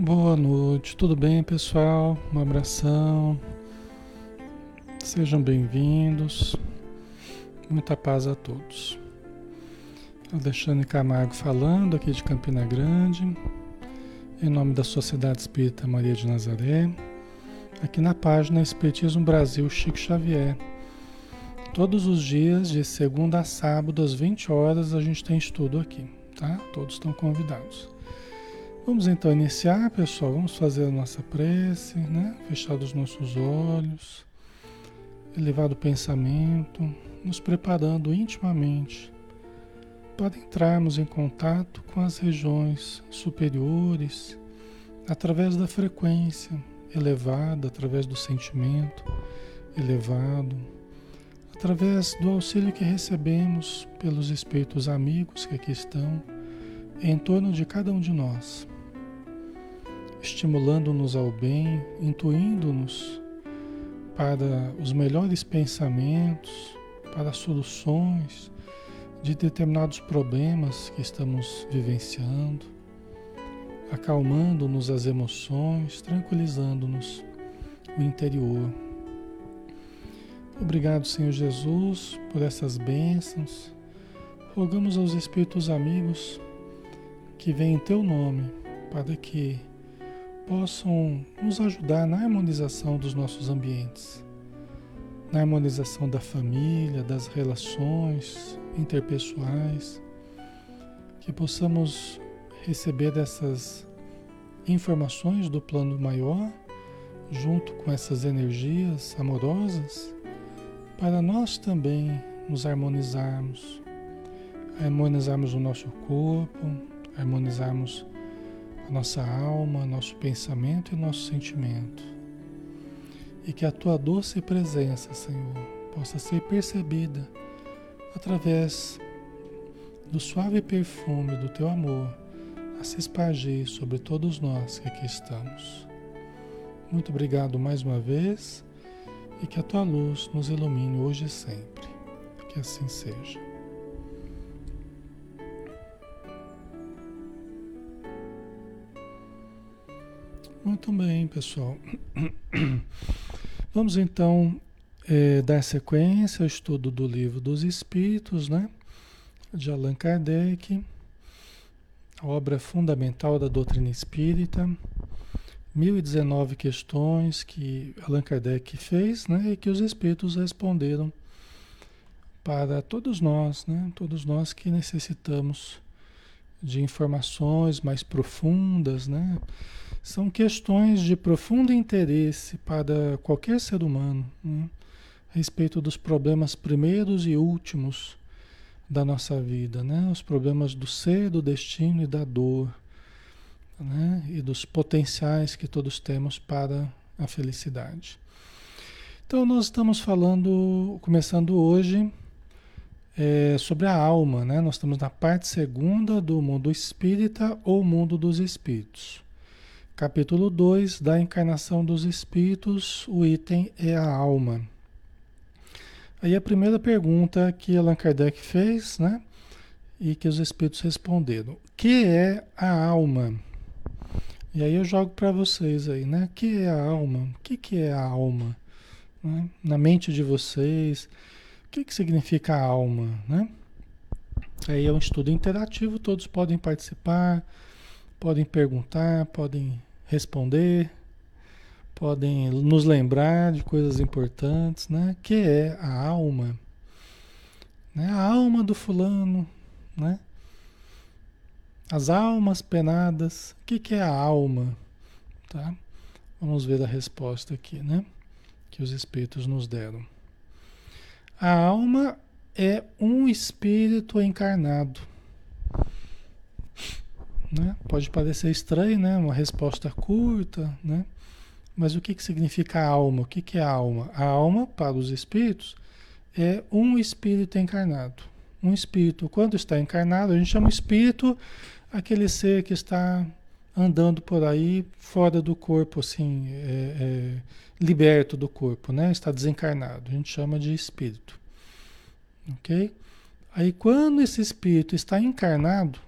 Boa noite, tudo bem pessoal? Um abração, sejam bem-vindos, muita paz a todos. Alexandre Camargo falando aqui de Campina Grande, em nome da Sociedade Espírita Maria de Nazaré, aqui na página Espiritismo Brasil Chico Xavier. Todos os dias, de segunda a sábado, às 20 horas, a gente tem estudo aqui, tá? Todos estão convidados. Vamos então iniciar, pessoal. Vamos fazer a nossa prece, né? Fechar os nossos olhos, elevar o pensamento, nos preparando intimamente para entrarmos em contato com as regiões superiores através da frequência elevada, através do sentimento elevado, através do auxílio que recebemos pelos espíritos amigos que aqui estão em torno de cada um de nós estimulando-nos ao bem, intuindo-nos para os melhores pensamentos, para soluções de determinados problemas que estamos vivenciando, acalmando-nos as emoções, tranquilizando-nos o interior. Obrigado, Senhor Jesus, por essas bênçãos. Rogamos aos Espíritos amigos que vêm em Teu nome para que possam nos ajudar na harmonização dos nossos ambientes, na harmonização da família, das relações interpessoais, que possamos receber essas informações do plano maior, junto com essas energias amorosas, para nós também nos harmonizarmos, harmonizarmos o nosso corpo, harmonizarmos nossa alma, nosso pensamento e nosso sentimento. E que a tua doce presença, Senhor, possa ser percebida através do suave perfume do teu amor a se espargir sobre todos nós que aqui estamos. Muito obrigado mais uma vez e que a tua luz nos ilumine hoje e sempre. Que assim seja. Muito bem, pessoal. Vamos então é, dar sequência ao estudo do livro dos Espíritos, né? De Allan Kardec, obra fundamental da doutrina espírita. 1019 questões que Allan Kardec fez, né? E que os Espíritos responderam para todos nós, né? Todos nós que necessitamos de informações mais profundas, né? São questões de profundo interesse para qualquer ser humano, né? a respeito dos problemas primeiros e últimos da nossa vida, né? Os problemas do ser, do destino e da dor, né? E dos potenciais que todos temos para a felicidade. Então nós estamos falando, começando hoje é, sobre a alma, né? Nós estamos na parte segunda do mundo espírita ou mundo dos espíritos. Capítulo 2 da encarnação dos espíritos, o item é a alma. Aí a primeira pergunta que Allan Kardec fez, né? E que os espíritos responderam: que é a alma? E aí eu jogo para vocês aí, né? Que é a alma? O que, que é a alma? Né? Na mente de vocês, o que, que significa alma, né? Aí é um estudo interativo, todos podem participar, podem perguntar, podem responder, podem nos lembrar de coisas importantes, né? Que é a alma, né? A alma do fulano, né? As almas penadas, o que, que é a alma, tá? Vamos ver a resposta aqui, né? Que os espíritos nos deram. A alma é um espírito encarnado né? Pode parecer estranho, né? Uma resposta curta, né? Mas o que, que significa alma? O que, que é alma? A alma, para os espíritos, é um espírito encarnado. Um espírito, quando está encarnado, a gente chama espírito aquele ser que está andando por aí fora do corpo, assim, é, é, liberto do corpo, né? Está desencarnado. A gente chama de espírito. Ok? Aí, quando esse espírito está encarnado,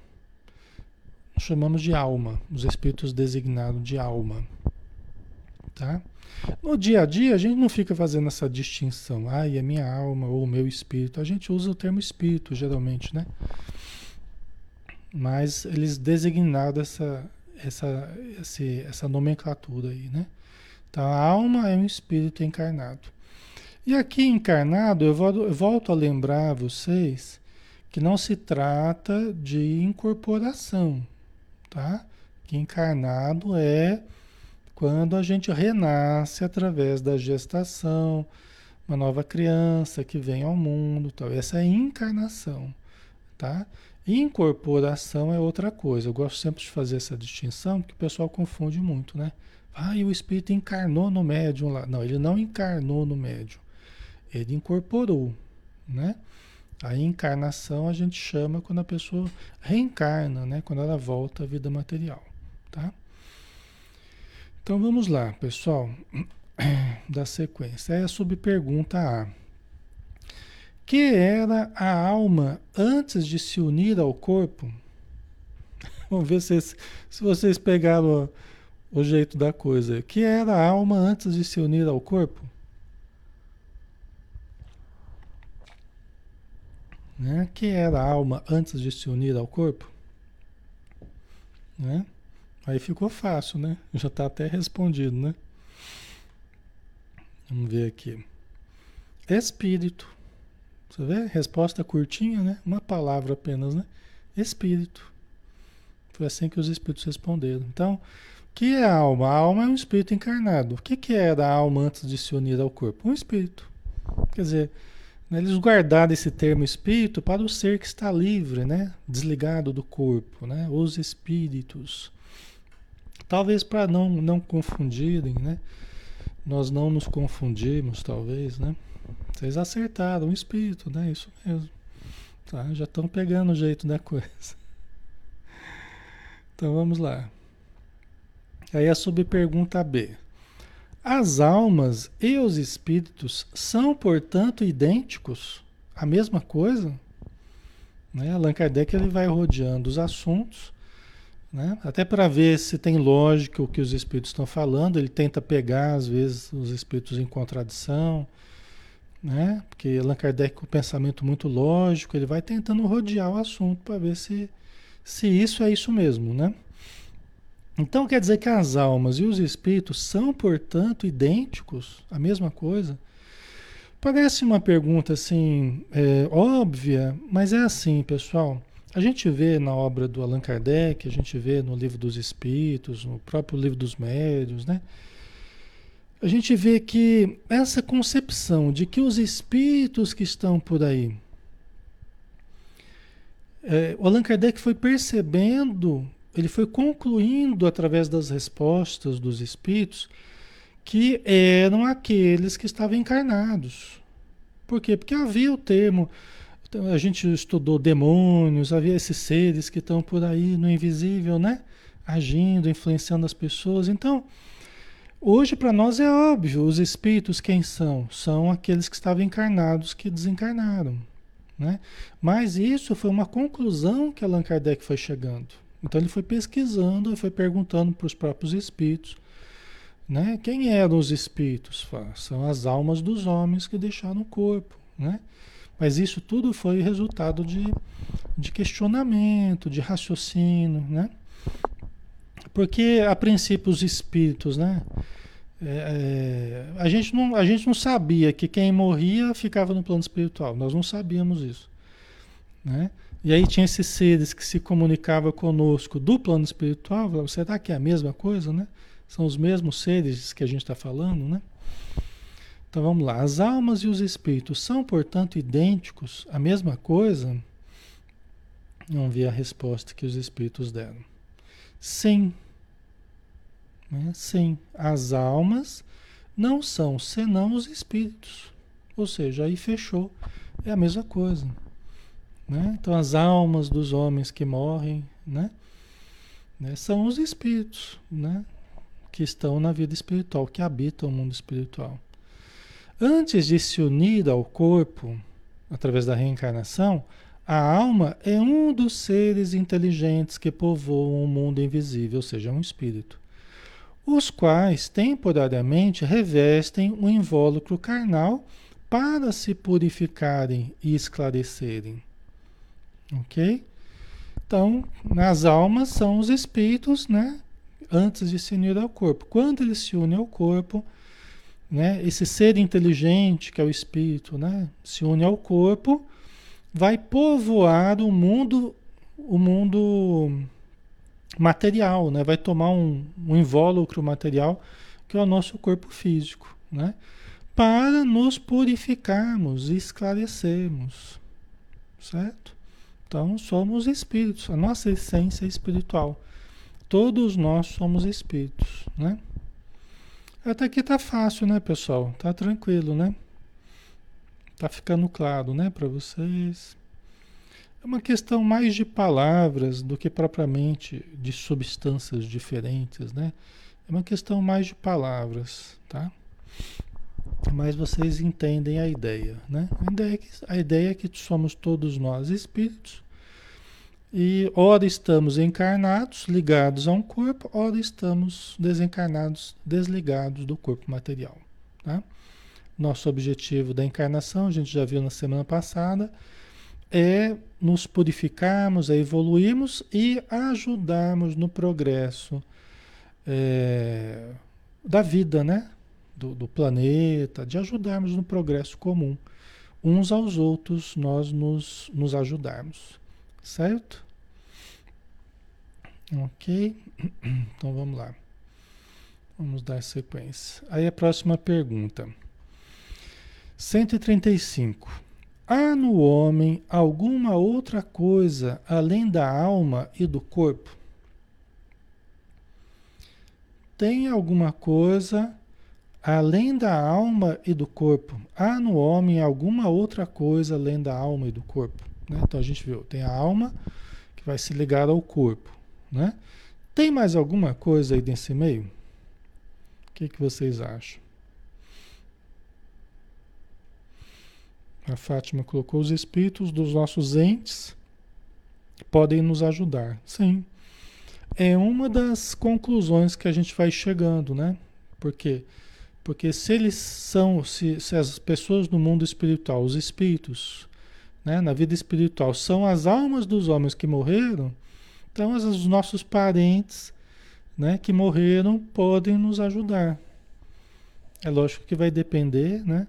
chamamos de alma, os espíritos designados de alma. Tá? No dia a dia, a gente não fica fazendo essa distinção, ah, é minha alma ou o meu espírito. A gente usa o termo espírito, geralmente, né? Mas eles designaram essa, essa, esse, essa nomenclatura aí, né? Então, a alma é um espírito encarnado. E aqui encarnado, eu volto a lembrar a vocês que não se trata de incorporação, tá? Que encarnado é quando a gente renasce através da gestação, uma nova criança que vem ao mundo, tal. Essa é encarnação, tá? Incorporação é outra coisa. Eu gosto sempre de fazer essa distinção, porque o pessoal confunde muito, né? Ah, e o espírito encarnou no médium lá. Não, ele não encarnou no médium. Ele incorporou, né? A encarnação a gente chama quando a pessoa reencarna, né? Quando ela volta à vida material, tá? Então vamos lá, pessoal, da sequência. É a subpergunta A. Que era a alma antes de se unir ao corpo? Vamos ver se, se vocês pegaram o, jeito da coisa. Que era a alma antes de se unir ao corpo? Né? Que era a alma antes de se unir ao corpo? Né? Aí ficou fácil, né? Já está até respondido, né? Vamos ver aqui. Espírito. Você vê? Resposta curtinha, né? Uma palavra apenas, né? Espírito. Foi assim que os espíritos responderam. Então, o que é a alma? A alma é um espírito encarnado. O que, que é a alma antes de se unir ao corpo? Um espírito. Quer dizer, né, eles guardaram esse termo espírito para o ser que está livre, né? Desligado do corpo, né? Os espíritos. Talvez para não, não confundirem, né? Nós não nos confundimos, talvez, né? Vocês acertaram, o espírito, né? Isso mesmo. Tá? Já estão pegando o jeito da coisa. Então vamos lá. Aí a subpergunta B. As almas e os espíritos são, portanto, idênticos? A mesma coisa? Né? Allan Kardec ele vai rodeando os assuntos né? Até para ver se tem lógica o que os espíritos estão falando, ele tenta pegar, às vezes, os espíritos em contradição, né? porque Allan Kardec, com o pensamento muito lógico, ele vai tentando rodear o assunto para ver se, se isso é isso mesmo. Né? Então quer dizer que as almas e os espíritos são, portanto, idênticos, a mesma coisa? Parece uma pergunta assim, é, óbvia, mas é assim, pessoal. A gente vê na obra do Allan Kardec, a gente vê no livro dos Espíritos, no próprio livro dos Médios, né? A gente vê que essa concepção de que os espíritos que estão por aí, é, o Allan Kardec foi percebendo, ele foi concluindo através das respostas dos espíritos que eram aqueles que estavam encarnados. Por quê? Porque havia o termo a gente estudou demônios, havia esses seres que estão por aí no invisível, né? Agindo, influenciando as pessoas. Então, hoje para nós é óbvio, os espíritos quem são? São aqueles que estavam encarnados que desencarnaram, né? Mas isso foi uma conclusão que Allan Kardec foi chegando. Então ele foi pesquisando, foi perguntando para os próprios espíritos, né? Quem eram os espíritos? São as almas dos homens que deixaram o corpo, né? Mas isso tudo foi resultado de, de questionamento, de raciocínio, né? Porque, a princípio, os espíritos, né? É, é, a, gente não, a gente não sabia que quem morria ficava no plano espiritual. Nós não sabíamos isso. Né? E aí tinha esses seres que se comunicavam conosco do plano espiritual. Será que é a mesma coisa, né? São os mesmos seres que a gente está falando, né? Então vamos lá. As almas e os espíritos são, portanto, idênticos, a mesma coisa? Vamos ver a resposta que os espíritos deram. Sim. Né? Sim. As almas não são senão os espíritos. Ou seja, aí fechou. É a mesma coisa. Né? Então as almas dos homens que morrem, né? né? São os espíritos, né? Que estão na vida espiritual, que habitam o mundo espiritual. Antes de se unir ao corpo, através da reencarnação, A alma é um dos seres inteligentes que povoam o mundo invisível, ou seja, um espírito, os quais temporariamente revestem o invólucro carnal para se purificarem e esclarecerem. Ok? Então, nas almas são os espíritos, né? Antes de se unir ao corpo. Quando eles se unem ao corpo, né? Esse ser inteligente que é o espírito, né? Se une ao corpo, vai povoar o mundo, o mundo material, né? Vai tomar um, um invólucro material que é o nosso corpo físico, né? Para nos purificarmos e esclarecermos, certo? Então somos espíritos, a nossa essência é espiritual. Todos nós somos espíritos, né? Até aqui tá fácil, né, pessoal? Tá tranquilo, né? Tá ficando claro, né, para vocês? É uma questão mais de palavras do que propriamente de substâncias diferentes, né? É uma questão mais de palavras, tá? Mas vocês entendem a ideia, né? A ideia é que, a ideia é que somos todos nós espíritos e ora estamos encarnados, ligados a um corpo, ora estamos desencarnados, desligados do corpo material. Tá? Nosso objetivo da encarnação, a gente já viu na semana passada, é nos purificarmos, é evoluirmos e ajudarmos no progresso é, da vida, né? Do, do, planeta, de ajudarmos no progresso comum. Uns aos outros, nós nos, nos ajudarmos. Certo? Ok? Então vamos lá. Vamos dar sequência. Aí a próxima pergunta. 135. Há no homem alguma outra coisa além da alma e do corpo? Tem alguma coisa além da alma e do corpo? Há no homem alguma outra coisa além da alma e do corpo? Né? Então a gente viu, tem a alma que vai se ligar ao corpo, né? Tem mais alguma coisa aí nesse meio? O que, que vocês acham? A Fátima colocou os espíritos dos nossos entes podem nos ajudar. Sim. É uma das conclusões que a gente vai chegando, né? Por quê? Porque se eles são, se, se as pessoas no mundo espiritual, os espíritos, né, na vida espiritual, são as almas dos homens que morreram, então os nossos parentes né, que morreram podem nos ajudar. É lógico que vai depender né,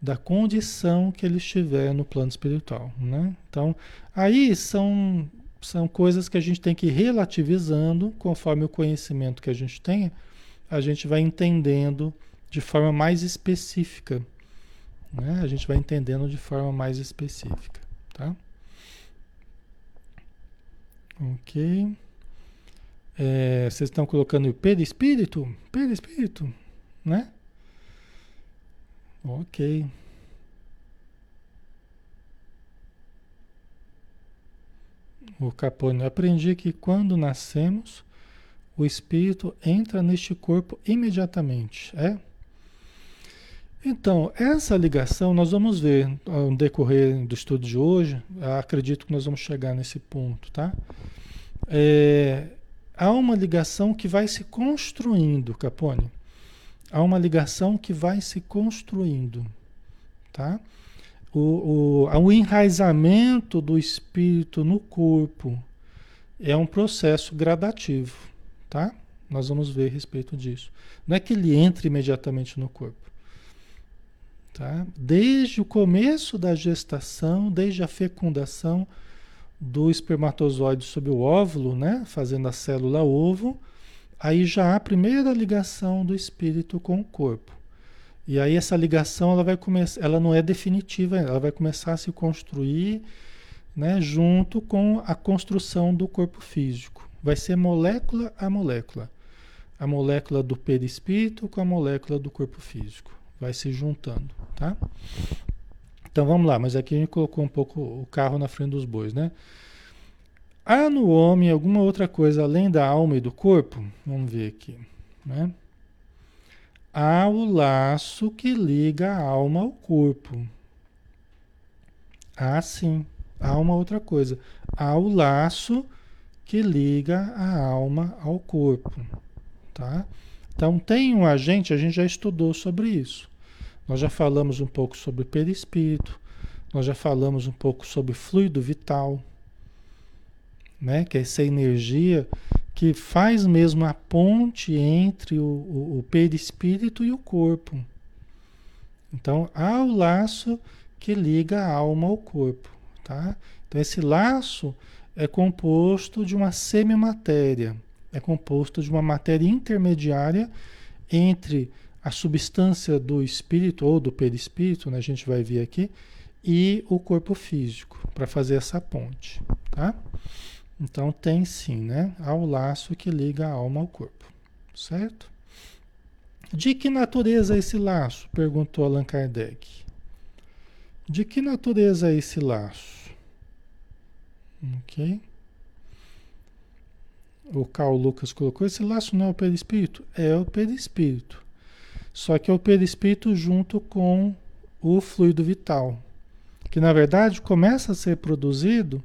da condição que eles tiverem no plano espiritual. Né? Então, aí são, são coisas que a gente tem que ir relativizando conforme o conhecimento que a gente tenha, a gente vai entendendo de forma mais específica né? A gente vai entendendo de forma mais específica, tá? Ok. É, vocês estão colocando o perispírito? Perispírito, né? Ok. O Capone, aprendi que quando nascemos, o espírito entra neste corpo imediatamente. É? Então, essa ligação nós vamos ver no decorrer do estudo de hoje, acredito que nós vamos chegar nesse ponto, tá? É, há uma ligação que vai se construindo, Capone. Há uma ligação que vai se construindo, tá? O, o, o enraizamento do espírito no corpo é um processo gradativo, tá? Nós vamos ver a respeito disso. Não é que ele entre imediatamente no corpo. Tá? Desde o começo da gestação, desde a fecundação do espermatozoide sobre o óvulo, né? fazendo a célula ovo, aí já há a primeira ligação do espírito com o corpo. E aí essa ligação ela vai começar, ela não é definitiva, ela vai começar a se construir né, junto com a construção do corpo físico. Vai ser molécula a molécula. A molécula do perispírito com a molécula do corpo físico vai se juntando, tá? Então vamos lá, mas aqui a gente colocou um pouco o carro na frente dos bois, né? Há no homem alguma outra coisa além da alma e do corpo? Vamos ver aqui, né? Há o laço que liga a alma ao corpo. Ah, sim, Há uma outra coisa. Há o laço que liga a alma ao corpo, tá? Então tem um agente, a gente já estudou sobre isso. Nós já falamos um pouco sobre perispírito, nós já falamos um pouco sobre fluido vital, né? Que é essa energia que faz mesmo a ponte entre o, o, o perispírito e o corpo. Então há o laço que liga a alma ao corpo, tá? Então esse laço é composto de uma semimatéria, é composto de uma matéria intermediária entre a substância do espírito ou do perispírito, né, a gente vai ver aqui, e o corpo físico, para fazer essa ponte, tá? Então tem sim, né? Há o laço que liga a alma ao corpo, certo? De que natureza é esse laço? Perguntou Allan Kardec. De que natureza é esse laço? Ok? O Carl Lucas colocou: esse laço não é o perispírito? É o perispírito. Só que é o perispírito junto com o fluido vital, que na verdade começa a ser produzido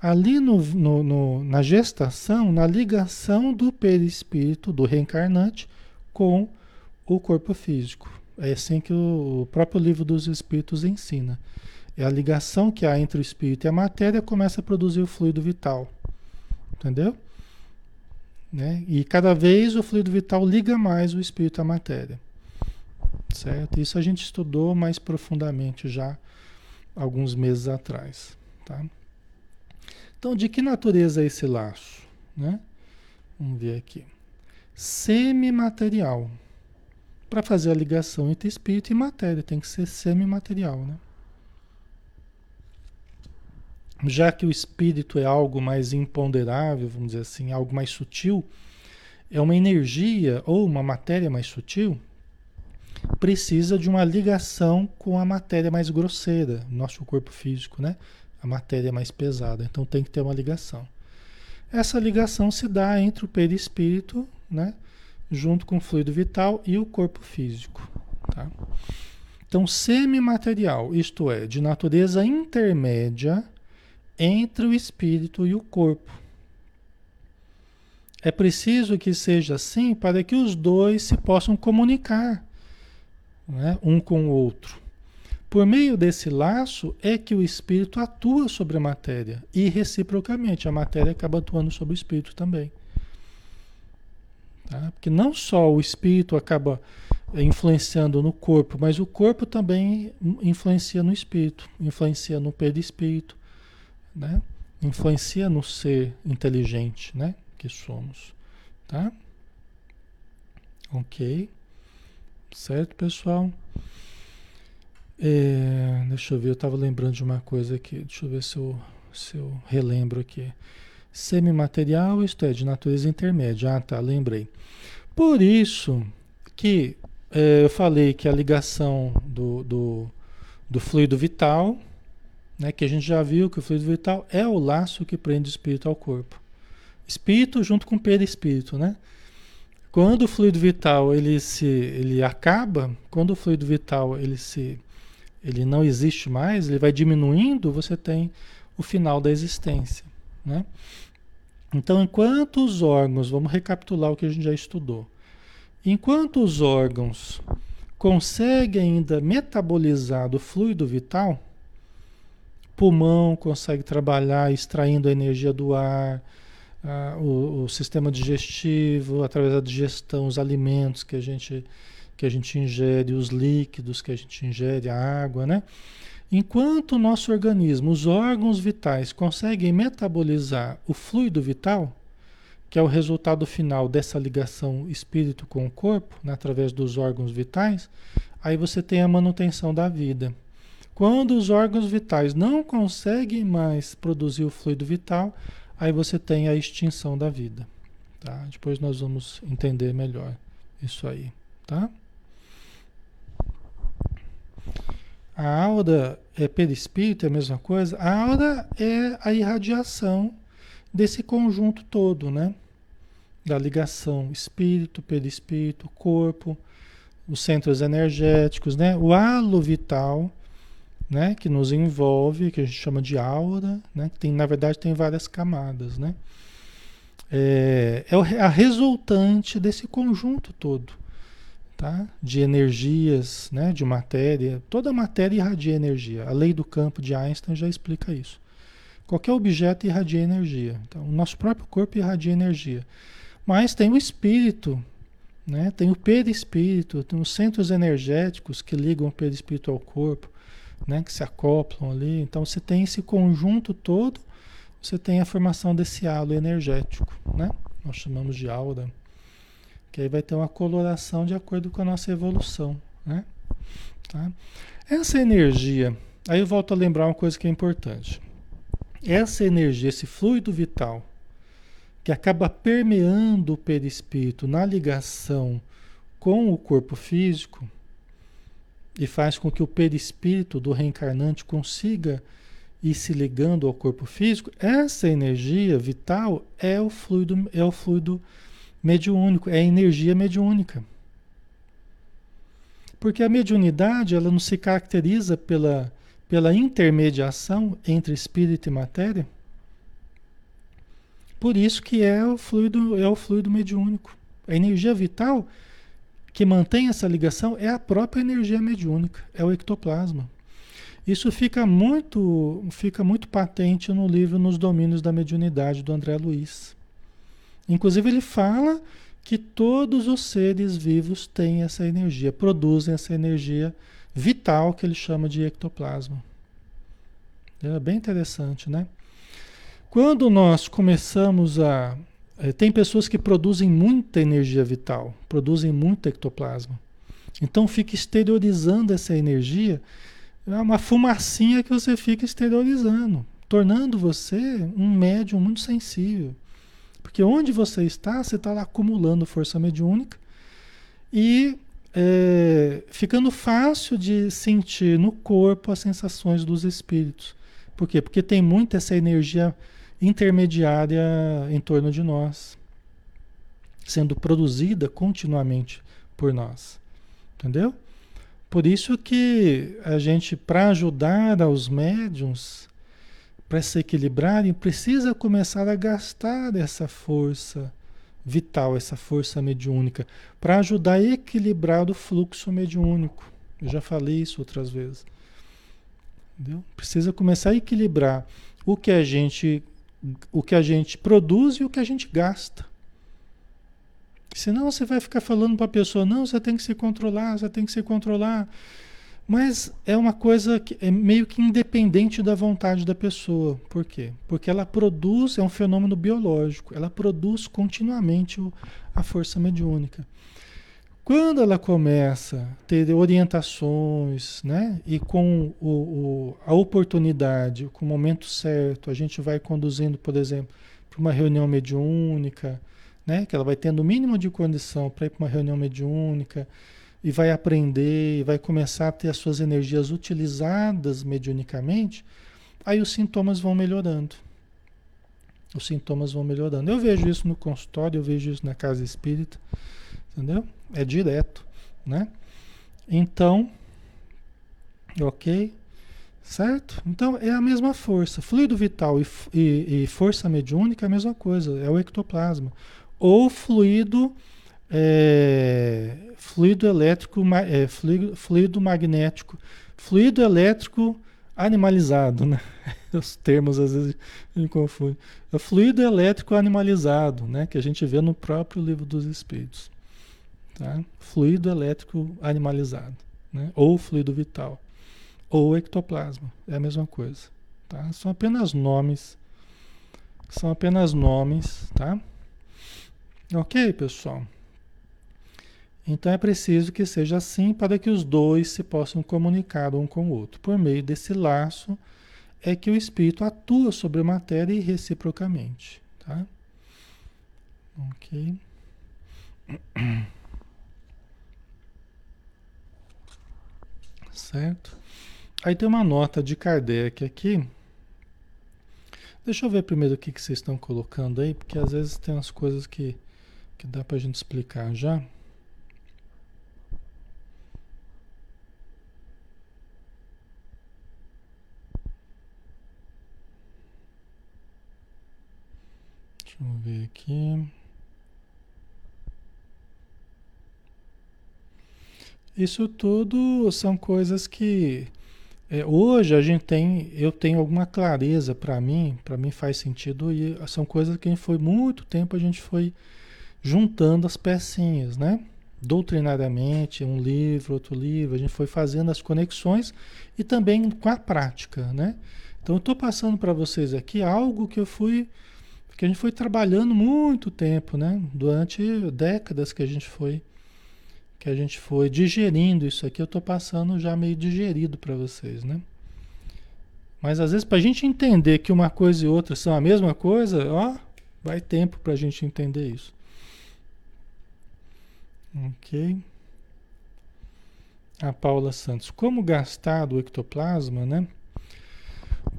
ali no, no, no, na gestação, na ligação do perispírito, do reencarnante, com o corpo físico. É assim que o, próprio livro dos Espíritos ensina. É a ligação que há entre o espírito e a matéria começa a produzir o fluido vital. Entendeu? Né? E cada vez o fluido vital liga mais o espírito à matéria. Certo? Isso a gente estudou mais profundamente já alguns meses atrás. Tá? Então, de que natureza é esse laço? Né? Vamos ver aqui. Semimaterial. Para fazer a ligação entre espírito e matéria, tem que ser semimaterial. Né? Já que o espírito é algo mais imponderável, vamos dizer assim, algo mais sutil, é uma energia ou uma matéria mais sutil, precisa de uma ligação com a matéria mais grosseira, nosso corpo físico, né? A matéria é mais pesada, então tem que ter uma ligação. Essa ligação se dá entre o perispírito, né, junto com o fluido vital e o corpo físico. Tá? Então, semimaterial, isto é, de natureza intermédia entre o espírito e o corpo. É preciso que seja assim para que os dois se possam comunicar né, um com o outro. Por meio desse laço é que o espírito atua sobre a matéria e reciprocamente a matéria acaba atuando sobre o espírito também. Tá? Porque não só o espírito acaba influenciando no corpo, mas o corpo também influencia no espírito, influencia no perispírito, né? influencia no ser inteligente né? que somos. Tá? Ok? Certo, pessoal? É, deixa eu ver, eu estava lembrando de uma coisa aqui. Deixa eu ver se eu, se eu relembro aqui. Semimaterial, isto é, de natureza intermédia. Ah, tá, lembrei. Por isso que é, eu falei que a ligação do, do, do fluido vital, né, que a gente já viu que o fluido vital é o laço que prende o espírito ao corpo. Espírito junto com perispírito, né? Quando o fluido vital ele se ele acaba, quando o fluido vital ele se ele não existe mais, ele vai diminuindo, você tem o final da existência. Né? Então, enquanto os órgãos, vamos recapitular o que a gente já estudou. Enquanto os órgãos conseguem ainda metabolizar do fluido vital, pulmão consegue trabalhar extraindo a energia do ar, o, o sistema digestivo, através da digestão, os alimentos que a gente que a gente ingere, os líquidos que a gente ingere, a água, né? Enquanto o nosso organismo, os órgãos vitais conseguem metabolizar o fluido vital, que é o resultado final dessa ligação espírito com o corpo, né, através dos órgãos vitais, aí você tem a manutenção da vida. Quando os órgãos vitais não conseguem mais produzir o fluido vital, aí você tem a extinção da vida. Tá? Depois nós vamos entender melhor isso aí, tá? A aura é perispírito, é a mesma coisa. A aura é a irradiação desse conjunto todo, né? Da ligação espírito, perispírito, corpo, os centros energéticos, né? O halo vital, né, que nos envolve, que a gente chama de aura, né, que tem, na verdade tem várias camadas, né? É, é a resultante desse conjunto todo, tá? De energias, né, de matéria. Toda matéria irradia energia. A lei do campo de Einstein já explica isso. Qualquer objeto irradia energia. Então, o nosso próprio corpo irradia energia. Mas tem o espírito, né? Tem o perispírito, tem os centros energéticos que ligam o perispírito ao corpo né, que se acoplam ali. Então você tem esse conjunto todo, você tem a formação desse halo energético, né? Nós chamamos de aura, que aí vai ter uma coloração de acordo com a nossa evolução, né? Tá? Essa energia, aí eu volto a lembrar uma coisa que é importante. Essa energia, esse fluido vital, que acaba permeando o perispírito na ligação com o corpo físico, e faz com que o perispírito do reencarnante consiga ir se ligando ao corpo físico, essa energia vital é o fluido, é o fluido mediúnico, é energia mediúnica. Porque a mediunidade ela não se caracteriza pela, pela intermediação entre espírito e matéria. Por isso que é o fluido, é o fluido mediúnico. A energia vital que mantém essa ligação é a própria energia mediúnica, é o ectoplasma. Isso fica muito, fica muito patente no livro Nos Domínios da Mediunidade do André Luiz. Inclusive ele fala que todos os seres vivos têm essa energia, produzem essa energia vital que ele chama de ectoplasma. É bem interessante, né? Quando nós começamos a é, tem pessoas que produzem muita energia vital, produzem muito ectoplasma. Então fica exteriorizando essa energia, é uma fumacinha que você fica exteriorizando, tornando você um médium muito sensível. Porque onde você está, você está lá acumulando força mediúnica e é, ficando fácil de sentir no corpo as sensações dos espíritos. Por quê? Porque tem muita essa energia intermediária em torno de nós, sendo produzida continuamente por nós. Entendeu? Por isso que a gente, para ajudar aos médiums, para se equilibrarem, precisa começar a gastar essa força vital, essa força mediúnica, para ajudar a equilibrar o fluxo mediúnico. Eu já falei isso outras vezes. Entendeu? Precisa começar a equilibrar o que a gente o que a gente produz e o que a gente gasta. Senão você vai ficar falando para a pessoa, não, você tem que se controlar, você tem que se controlar. Mas é uma coisa que é meio que independente da vontade da pessoa. Por quê? Porque ela produz, é um fenômeno biológico, ela produz continuamente o, a força mediúnica. Quando ela começa a ter orientações, né, e com o, o, a oportunidade, com o momento certo, a gente vai conduzindo, por exemplo, para uma reunião mediúnica, né, que ela vai tendo o mínimo de condição para ir para uma reunião mediúnica, e vai aprender, e vai começar a ter as suas energias utilizadas mediunicamente, aí os sintomas vão melhorando. Os sintomas vão melhorando. Eu vejo isso no consultório, eu vejo isso na casa espírita, entendeu? É direto, né? Então, ok? Certo? Então é a mesma força. Fluido vital e, e, e força mediúnica é a mesma coisa, é o ectoplasma. Ou fluido, é, fluido elétrico, é, fluido, fluido magnético, fluido elétrico animalizado, né? Os termos às vezes me confundem. É fluido elétrico animalizado, né? Que a gente vê no próprio livro dos Espíritos. Tá? Fluido elétrico animalizado, né? ou fluido vital, ou ectoplasma, é a mesma coisa. Tá? São apenas nomes, são apenas nomes, tá? Ok, pessoal? Então é preciso que seja assim para que os dois se possam comunicar um com o outro. Por meio desse laço é que o espírito atua sobre a matéria e reciprocamente, tá? Ok. certo? Aí tem uma nota de Kardec aqui. Deixa eu ver primeiro o que, que vocês estão colocando aí, porque às vezes tem umas coisas que, que dá para a gente explicar já. Deixa eu ver aqui. Isso tudo são coisas que é, hoje a gente tem, eu tenho alguma clareza para mim, para mim faz sentido e são coisas que foi muito tempo a gente foi juntando as pecinhas, né? Doutrinariamente, um livro, outro livro, a gente foi fazendo as conexões e também com a prática, né? Então eu estou passando para vocês aqui algo que eu fui que a gente foi trabalhando muito tempo, né? Durante décadas que a gente foi que a gente foi digerindo isso aqui, eu estou passando já meio digerido para vocês, né? Mas às vezes para a gente entender que uma coisa e outra são a mesma coisa, ó, vai tempo para a gente entender isso. Ok. A Paula Santos, como gastar do ectoplasma, né?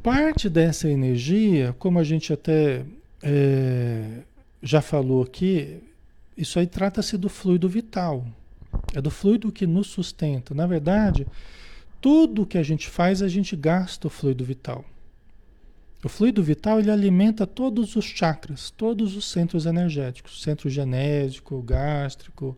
Parte dessa energia, como a gente até é, já falou aqui, isso aí trata-se do fluido vital. É do fluido que nos sustenta. Na verdade, tudo que a gente faz, a gente gasta o fluido vital. O fluido vital ele alimenta todos os chakras, todos os centros energéticos, centro genético, gástrico,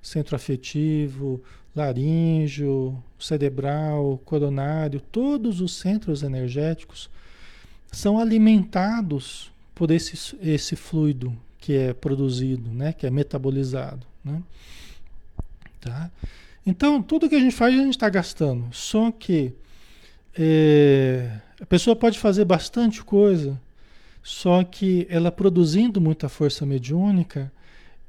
centro afetivo, laríngeo, cerebral, coronário, todos os centros energéticos são alimentados por esse, esse fluido que é produzido, né, que é metabolizado, né? Tá? Então, tudo que a gente faz, a gente está gastando. Só que é, a pessoa pode fazer bastante coisa, só que ela produzindo muita força mediúnica,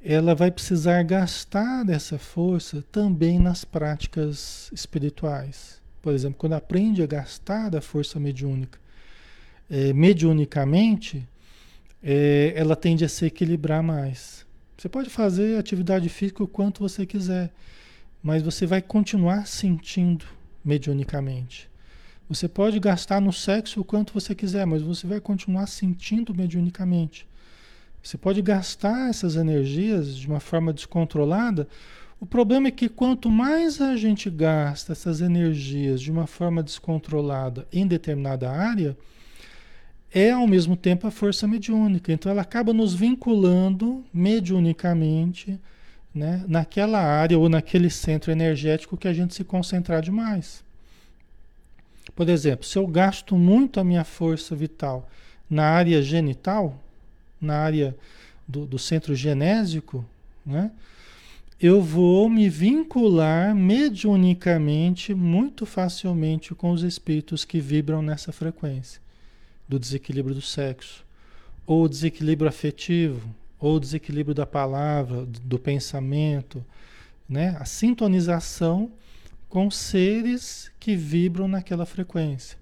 ela vai precisar gastar dessa força também nas práticas espirituais. Por exemplo, quando aprende a gastar da força mediúnica é, mediunicamente, é, ela tende a se equilibrar mais. Você pode fazer atividade física o quanto você quiser, mas você vai continuar sentindo mediunicamente. Você pode gastar no sexo o quanto você quiser, mas você vai continuar sentindo mediunicamente. Você pode gastar essas energias de uma forma descontrolada. O problema é que quanto mais a gente gasta essas energias de uma forma descontrolada em determinada área, é ao mesmo tempo a força mediúnica. Então ela acaba nos vinculando mediunicamente né, naquela área ou naquele centro energético que a gente se concentrar demais. Por exemplo, se eu gasto muito a minha força vital na área genital, na área do, do centro genésico, né, eu vou me vincular mediunicamente muito facilmente com os espíritos que vibram nessa frequência do desequilíbrio do sexo, ou desequilíbrio afetivo, ou desequilíbrio da palavra, do pensamento, né? A sintonização com seres que vibram naquela frequência.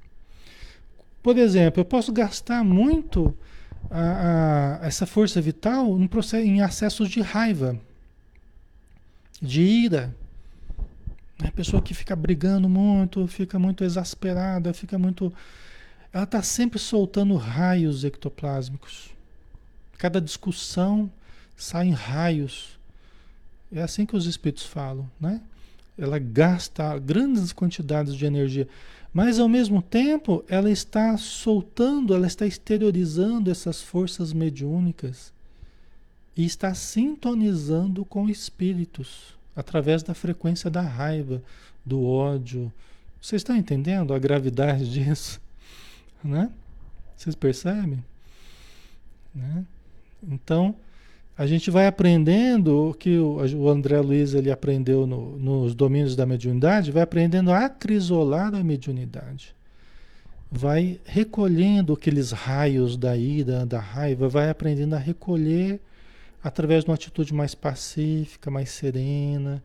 Por exemplo, eu posso gastar muito a, a, essa força vital em, processo, em acessos de raiva, de ira. A pessoa que fica brigando muito, fica muito exasperada, fica muito ela está sempre soltando raios ectoplásmicos. Cada discussão sai em raios. É assim que os espíritos falam, né? Ela gasta grandes quantidades de energia, mas ao mesmo tempo ela está soltando, ela está exteriorizando essas forças mediúnicas e está sintonizando com espíritos através da frequência da raiva, do ódio. Vocês estão entendendo a gravidade disso? Né? Vocês percebem? Né? Então, a gente vai aprendendo o que o André Luiz ele aprendeu no, nos domínios da mediunidade, vai aprendendo a acrisolar a mediunidade. Vai recolhendo aqueles raios da ira, da raiva, vai aprendendo a recolher através de uma atitude mais pacífica, mais serena,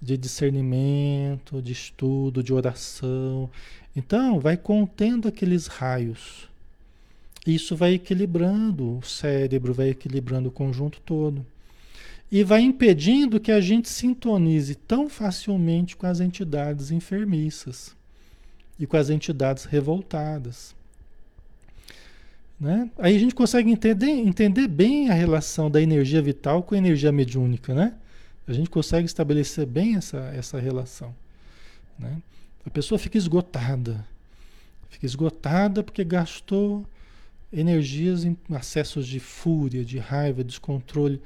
de discernimento, de estudo, de oração. Então, vai contendo aqueles raios. Isso vai equilibrando o cérebro, vai equilibrando o conjunto todo. E vai impedindo que a gente sintonize tão facilmente com as entidades enfermiças e com as entidades revoltadas. Né? Aí a gente consegue entender, entender bem a relação da energia vital com a energia mediúnica. Né? A gente consegue estabelecer bem essa, essa relação. Né? A pessoa fica esgotada. Fica esgotada porque gastou energias em acessos de fúria, de raiva, descontrole,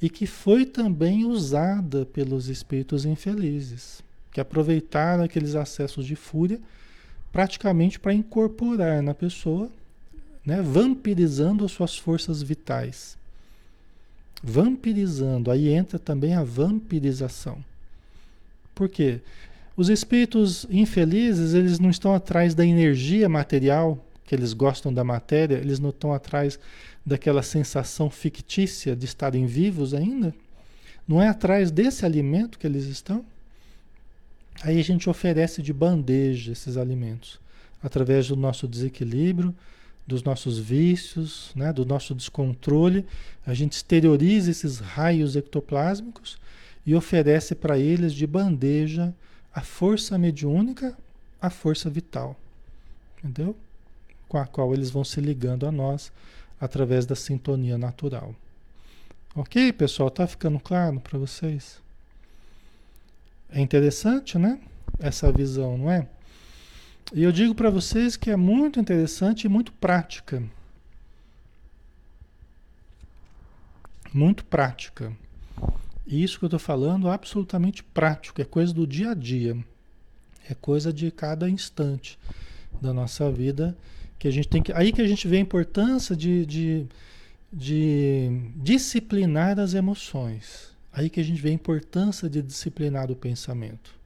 e que foi também usada pelos espíritos infelizes, que aproveitaram aqueles acessos de fúria praticamente para incorporar na pessoa, né, vampirizando as suas forças vitais. Vampirizando, aí entra também a vampirização. Por quê? Os espíritos infelizes, eles não estão atrás da energia material, que eles gostam da matéria, eles não estão atrás daquela sensação fictícia de estarem vivos ainda. Não é atrás desse alimento que eles estão. Aí a gente oferece de bandeja esses alimentos, através do nosso desequilíbrio, dos nossos vícios, né, do nosso descontrole. A gente exterioriza esses raios ectoplásmicos e oferece para eles de bandeja a força mediúnica, a força vital, entendeu? Com a qual eles vão se ligando a nós através da sintonia natural. Ok, pessoal? Tá ficando claro para vocês? É interessante, né? Essa visão, não é? E eu digo para vocês que é muito interessante e muito prática. Muito prática. E isso que eu estou falando é absolutamente prático, é coisa do dia a dia. É coisa de cada instante da nossa vida que a gente tem que. Aí que a gente vê a importância de, de, de disciplinar as emoções. Aí que a gente vê a importância de disciplinar o pensamento.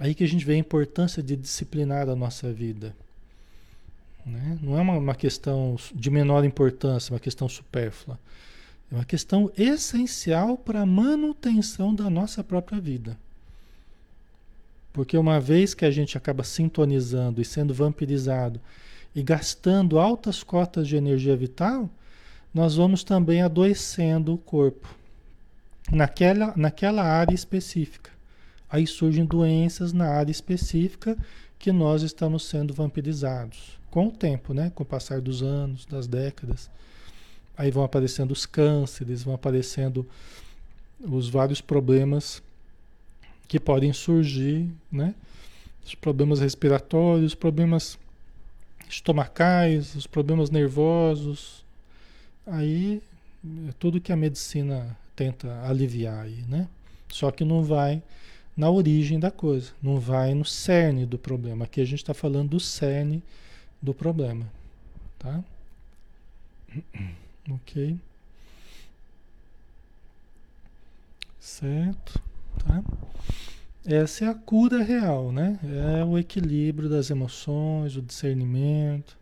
Aí que a gente vê a importância de disciplinar a nossa vida. Né? Não é uma, uma questão de menor importância, uma questão supérflua. É uma questão essencial para a manutenção da nossa própria vida. Porque uma vez que a gente acaba sintonizando e sendo vampirizado e gastando altas cotas de energia vital, nós vamos também adoecendo o corpo naquela, naquela área específica. Aí surgem doenças na área específica que nós estamos sendo vampirizados com o tempo, né? com o passar dos anos, das décadas. Aí vão aparecendo os cânceres, vão aparecendo os vários problemas que podem surgir, né? Os problemas respiratórios, problemas estomacais, os problemas nervosos. Aí é tudo que a medicina tenta aliviar aí, né? Só que não vai na origem da coisa, não vai no cerne do problema. Aqui a gente está falando do cerne do problema, tá? Ok. Certo, tá? Essa é a cura real, né? É o equilíbrio das emoções, o discernimento.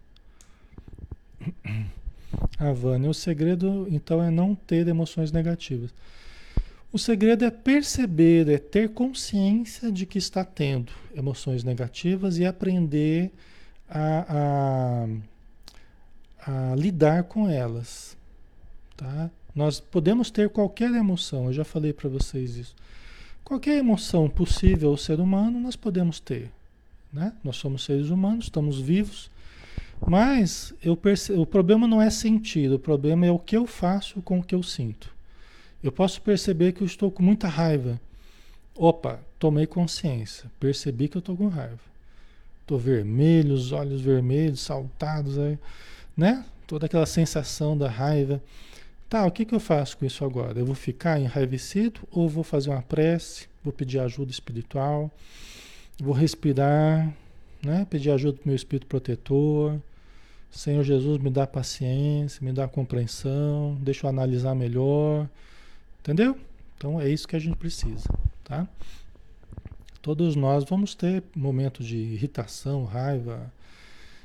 A ah, Vânia, o segredo então é não ter emoções negativas. O segredo é perceber, é ter consciência de que está tendo emoções negativas e aprender a, a a lidar com elas, tá? Nós podemos ter qualquer emoção, eu já falei para vocês isso. Qualquer emoção possível ao ser humano nós podemos ter, né? Nós somos seres humanos, estamos vivos, mas perce... o problema não é sentir, o problema é o que eu faço com o que eu sinto. Eu posso perceber que eu estou com muita raiva. Opa, tomei consciência, percebi que eu estou com raiva. Estou vermelho, os olhos vermelhos, saltados aí né? Toda aquela sensação da raiva. Tá, o que, que eu faço com isso agora? Eu vou ficar enraivecido ou vou fazer uma prece? Vou pedir ajuda espiritual? Vou respirar, né? Pedir ajuda do meu espírito protetor. Senhor Jesus, me dá paciência, me dá compreensão, deixa eu analisar melhor. Entendeu? Então é isso que a gente precisa, tá? Todos nós vamos ter momentos de irritação, raiva,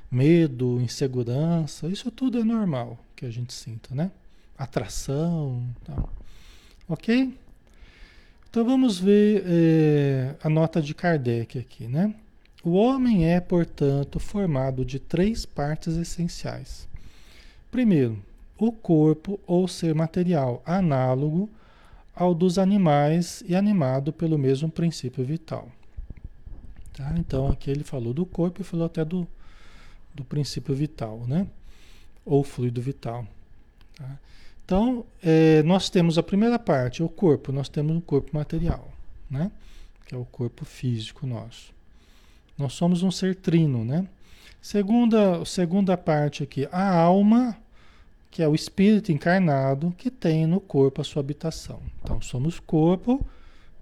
medo, insegurança, isso tudo é normal que a gente sinta, né? Atração, tal. ok? Então vamos ver é, a nota de Kardec aqui, né? O homem é, portanto, formado de três partes essenciais. Primeiro, o corpo ou ser material, análogo ao dos animais e animado pelo mesmo princípio vital. Tá? Então aqui ele falou do corpo e falou até do, do princípio vital, né? Ou fluido vital. Tá? Então, é, nós temos a primeira parte, o corpo, nós temos um corpo material, né? Que é o corpo físico nosso. Nós somos um ser trino, né? Segunda, segunda parte aqui, a alma, que é o espírito encarnado que tem no corpo a sua habitação. Então, somos corpo,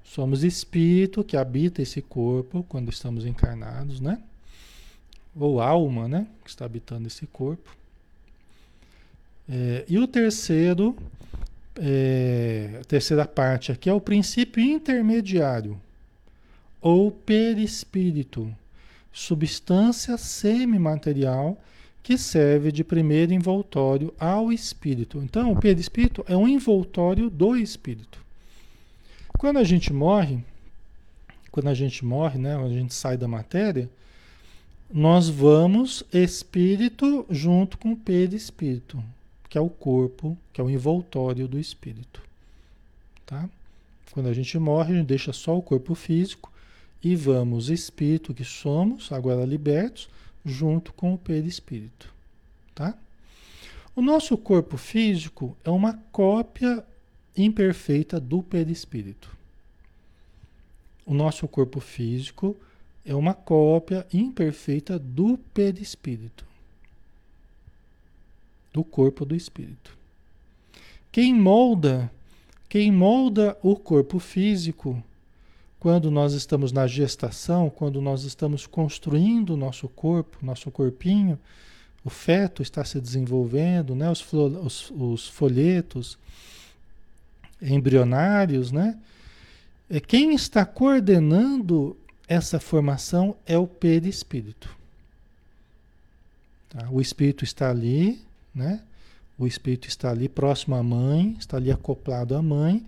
somos espírito que habita esse corpo quando estamos encarnados, né? Ou alma, né? Que está habitando esse corpo. É, e o terceiro, é, a terceira parte aqui é o princípio intermediário, ou perispírito, substância semimaterial que serve de primeiro envoltório ao espírito. Então, o perispírito é um envoltório do espírito. Quando a gente morre, quando a gente morre, né, a gente sai da matéria, nós vamos espírito junto com o perispírito, que é o corpo, que é o envoltório do espírito. Tá? Quando a gente morre, a gente deixa só o corpo físico e vamos, espírito que somos, agora libertos, junto com o perispírito. Tá? O nosso corpo físico é uma cópia imperfeita do perispírito. O nosso corpo físico é uma cópia imperfeita do perispírito, do corpo do espírito. Quem molda, quem molda o corpo físico quando nós estamos na gestação, quando nós estamos construindo o nosso corpo, nosso corpinho, o feto está se desenvolvendo, né? os, os, os folhetos embrionários, né? É quem está coordenando essa formação é o perispírito. Tá? O espírito está ali, né? O espírito está ali próximo à mãe, está ali acoplado à mãe,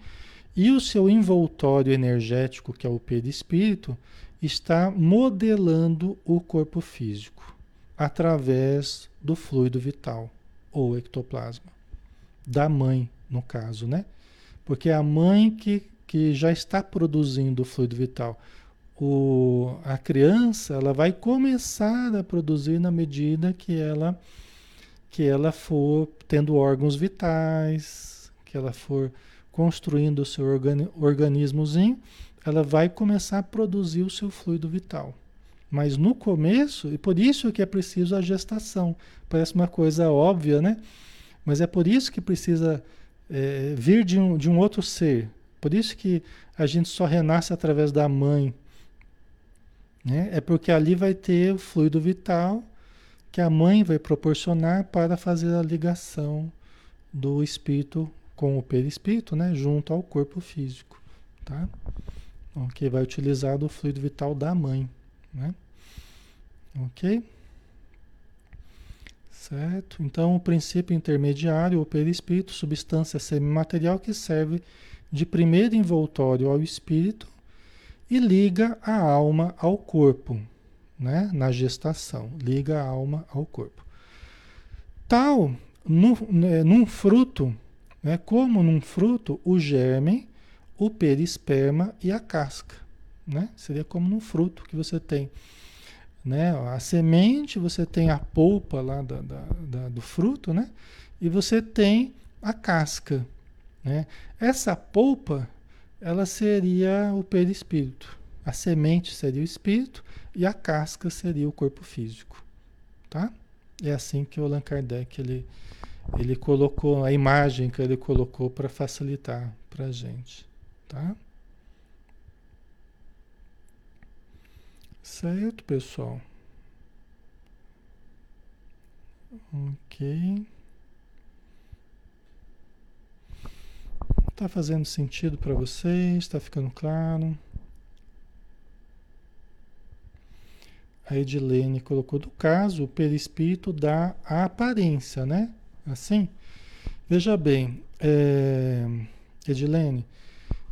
e o seu envoltório energético, que é o perispírito, está modelando o corpo físico através do fluido vital ou ectoplasma da mãe, no caso, né? Porque é a mãe que, que já está produzindo o fluido vital. O, a criança ela vai começar a produzir na medida que ela que ela for tendo órgãos vitais, que ela for construindo o seu organi organismozinho, ela vai começar a produzir o seu fluido vital. Mas no começo, e por isso que é preciso a gestação. Parece uma coisa óbvia, né? Mas é por isso que precisa é, vir de um, de um outro ser. Por isso que a gente só renasce através da mãe. Né? É porque ali vai ter o fluido vital que a mãe vai proporcionar para fazer a ligação do espírito com o perispírito, né, junto ao corpo físico, tá? Ok, vai utilizar do fluido vital da mãe, né? Ok? Certo? Então, o princípio intermediário, o perispírito, substância semimaterial que serve de primeiro envoltório ao espírito e liga a alma ao corpo, né? Na gestação, liga a alma ao corpo. Tal, no, né, num fruto, né? Como num fruto, o germe, o perisperma e a casca. Né? Seria como num fruto que você tem. Né? A semente, você tem a polpa lá da, da, da, do fruto, né? e você tem a casca. Né? Essa polpa, ela seria o perispírito. A semente seria o espírito e a casca seria o corpo físico. Tá? É assim que o Allan Kardec ele, ele colocou a imagem que ele colocou para facilitar para a gente, tá? Certo, pessoal? Ok. Tá fazendo sentido para vocês? Está ficando claro? A Edilene colocou do caso, o perispírito dá a aparência, né? Assim? Veja bem, é, Edilene,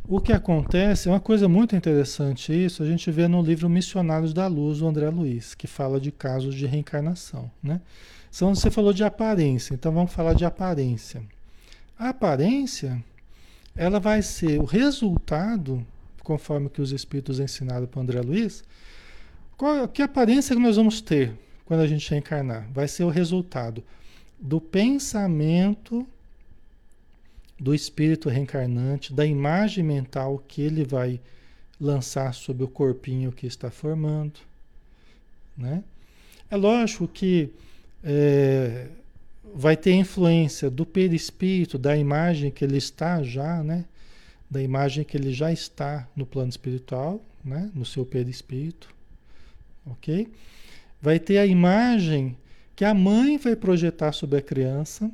o que acontece é uma coisa muito interessante isso, a gente vê no livro Missionários da Luz, do André Luiz, que fala de casos de reencarnação, né? Então você falou de aparência, então vamos falar de aparência. A aparência, ela vai ser o resultado, conforme que os espíritos ensinaram para André Luiz, qual, que aparência que nós vamos ter quando a gente reencarnar? Vai ser o resultado do pensamento do espírito reencarnante, da imagem mental que ele vai lançar sobre o corpinho que está formando, né? É lógico que é, vai ter influência do perispírito, da imagem que ele está já, né? Da imagem que ele já está no plano espiritual, né? No seu perispírito, ok? Vai ter a imagem que a mãe vai projetar sobre a criança,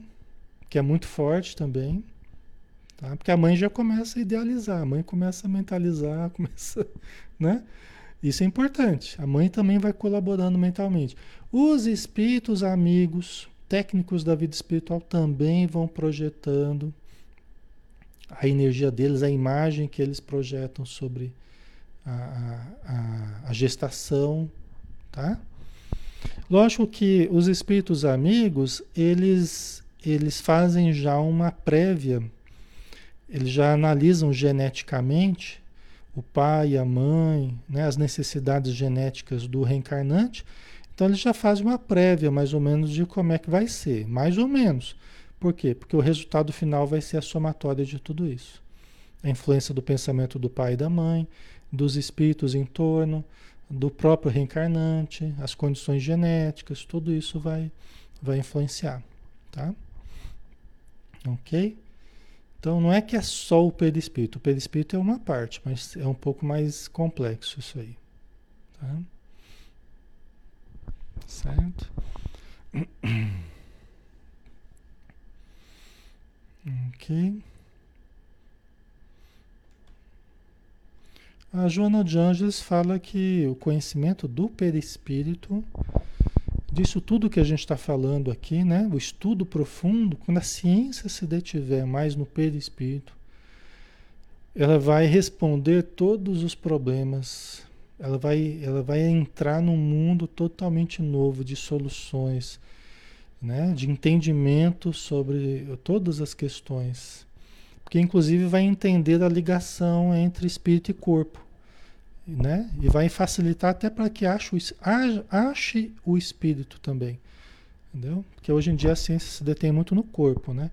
que é muito forte também, tá? Porque a mãe já começa a idealizar, a mãe começa a mentalizar, começa, né? Isso é importante. A mãe também vai colaborando mentalmente. Os espíritos amigos, técnicos da vida espiritual também vão projetando a energia deles, a imagem que eles projetam sobre a, a, a gestação, tá? Lógico que os espíritos amigos, eles, eles fazem já uma prévia, eles já analisam geneticamente o pai, a mãe, né, as necessidades genéticas do reencarnante, então eles já fazem uma prévia mais ou menos de como é que vai ser, mais ou menos. Por quê? Porque o resultado final vai ser a somatória de tudo isso. A influência do pensamento do pai e da mãe, dos espíritos em torno, do próprio reencarnante, as condições genéticas, tudo isso vai, vai influenciar, tá? Ok? Então não é que é só o perispírito, o perispírito é uma parte, mas é um pouco mais complexo isso aí, tá? Certo? Ok. A Joana de Angeles fala que o conhecimento do perispírito, disso tudo que a gente está falando aqui, né? o estudo profundo, quando a ciência se detiver mais no perispírito, ela vai responder todos os problemas, ela vai, ela vai entrar num mundo totalmente novo de soluções, né? de entendimento sobre todas as questões que inclusive vai entender a ligação entre espírito e corpo, né? E vai facilitar até para que ache o, ache o espírito também, entendeu? Porque hoje em dia a ciência se detém muito no corpo, né?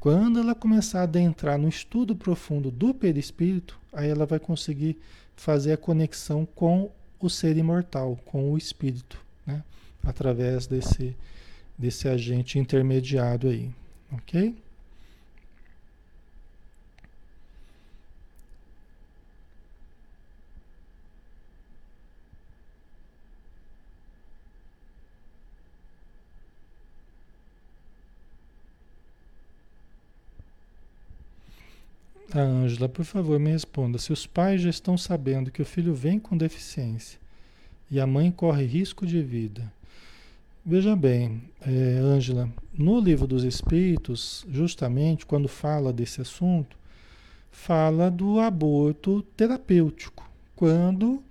Quando ela começar a adentrar no estudo profundo do perispírito, aí ela vai conseguir fazer a conexão com o ser imortal, com o espírito, né? Através desse, desse agente intermediário aí, ok? A Ângela, por favor, me responda. Se os pais já estão sabendo que o filho vem com deficiência e a mãe corre risco de vida. Veja bem, é, Ângela, no livro dos Espíritos, justamente quando fala desse assunto, fala do aborto terapêutico, quando